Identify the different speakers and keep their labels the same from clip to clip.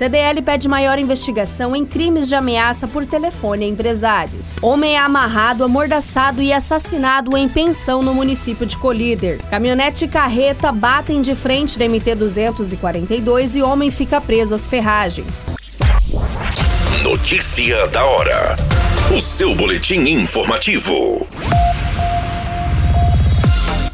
Speaker 1: CDL pede maior investigação em crimes de ameaça por telefone a empresários. Homem é amarrado, amordaçado e assassinado em pensão no município de Colíder. Caminhonete e carreta batem de frente da MT-242 e homem fica preso às ferragens.
Speaker 2: Notícia da hora. O seu boletim informativo.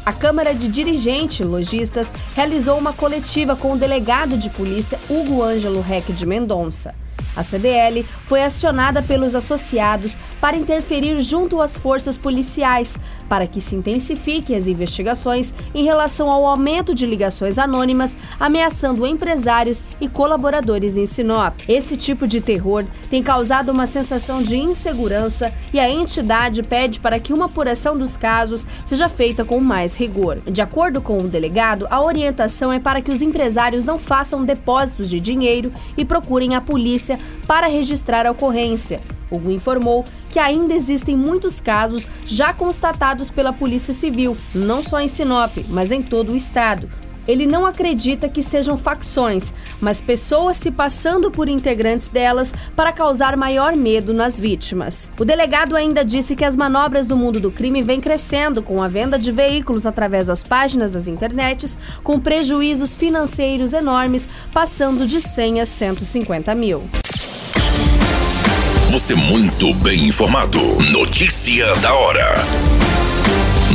Speaker 1: A Câmara de Dirigente Logistas realizou uma coletiva com o delegado de polícia Hugo Ângelo Reck de Mendonça. A CDL foi acionada pelos associados para interferir junto às forças policiais, para que se intensifiquem as investigações em relação ao aumento de ligações anônimas ameaçando empresários e colaboradores em Sinop. Esse tipo de terror tem causado uma sensação de insegurança e a entidade pede para que uma apuração dos casos seja feita com mais rigor. De acordo com o delegado, a orientação é para que os empresários não façam depósitos de dinheiro e procurem a polícia para registrar a ocorrência. Hugo informou que ainda existem muitos casos já constatados pela Polícia Civil, não só em Sinop, mas em todo o estado. Ele não acredita que sejam facções, mas pessoas se passando por integrantes delas para causar maior medo nas vítimas. O delegado ainda disse que as manobras do mundo do crime vêm crescendo com a venda de veículos através das páginas das internets, com prejuízos financeiros enormes, passando de 100 a 150 mil.
Speaker 2: Você muito bem informado. Notícia da hora.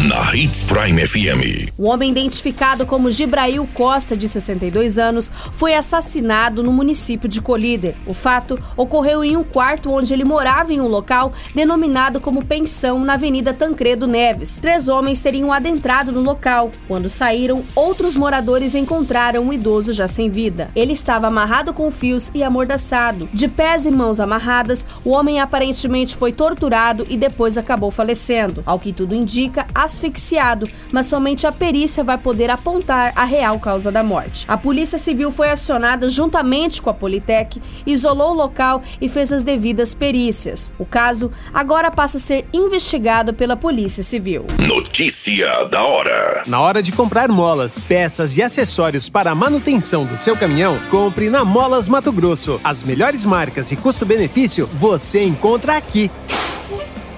Speaker 2: Na Hits Prime FM.
Speaker 1: O homem identificado como Gibrail Costa, de 62 anos, foi assassinado no município de Colíder. O fato ocorreu em um quarto onde ele morava em um local denominado como pensão na Avenida Tancredo Neves. Três homens teriam adentrado no local. Quando saíram, outros moradores encontraram um idoso já sem vida. Ele estava amarrado com fios e amordaçado. De pés e mãos amarradas, o homem aparentemente foi torturado e depois acabou falecendo. Ao que tudo indica, asfixiado, mas somente a perícia vai poder apontar a real causa da morte. A Polícia Civil foi acionada juntamente com a Politec, isolou o local e fez as devidas perícias. O caso agora passa a ser investigado pela Polícia Civil.
Speaker 2: Notícia da hora.
Speaker 3: Na hora de comprar molas, peças e acessórios para a manutenção do seu caminhão, compre na Molas Mato Grosso. As melhores marcas e custo-benefício você encontra aqui.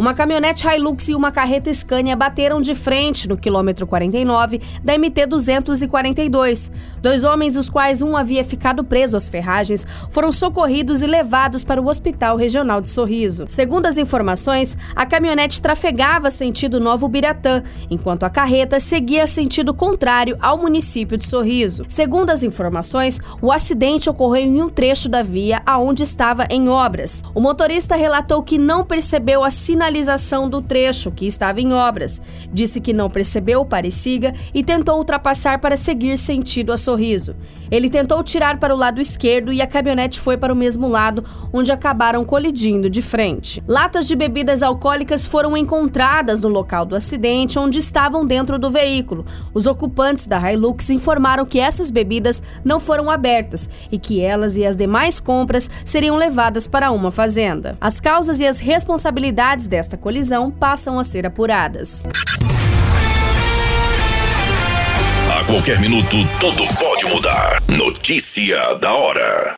Speaker 1: Uma caminhonete Hilux e uma carreta Scania bateram de frente no quilômetro 49 da MT 242. Dois homens, os quais um havia ficado preso às ferragens, foram socorridos e levados para o Hospital Regional de Sorriso. Segundo as informações, a caminhonete trafegava sentido Novo Biratã, enquanto a carreta seguia sentido contrário ao município de Sorriso. Segundo as informações, o acidente ocorreu em um trecho da via aonde estava em obras. O motorista relatou que não percebeu a sinalização sinalização do trecho que estava em obras. Disse que não percebeu o pare-siga e tentou ultrapassar para seguir sentido a Sorriso. Ele tentou tirar para o lado esquerdo e a caminhonete foi para o mesmo lado, onde acabaram colidindo de frente. Latas de bebidas alcoólicas foram encontradas no local do acidente, onde estavam dentro do veículo. Os ocupantes da Hilux informaram que essas bebidas não foram abertas e que elas e as demais compras seriam levadas para uma fazenda. As causas e as responsabilidades desta colisão passam a ser apuradas.
Speaker 2: A qualquer minuto, tudo pode mudar. Notícia da hora.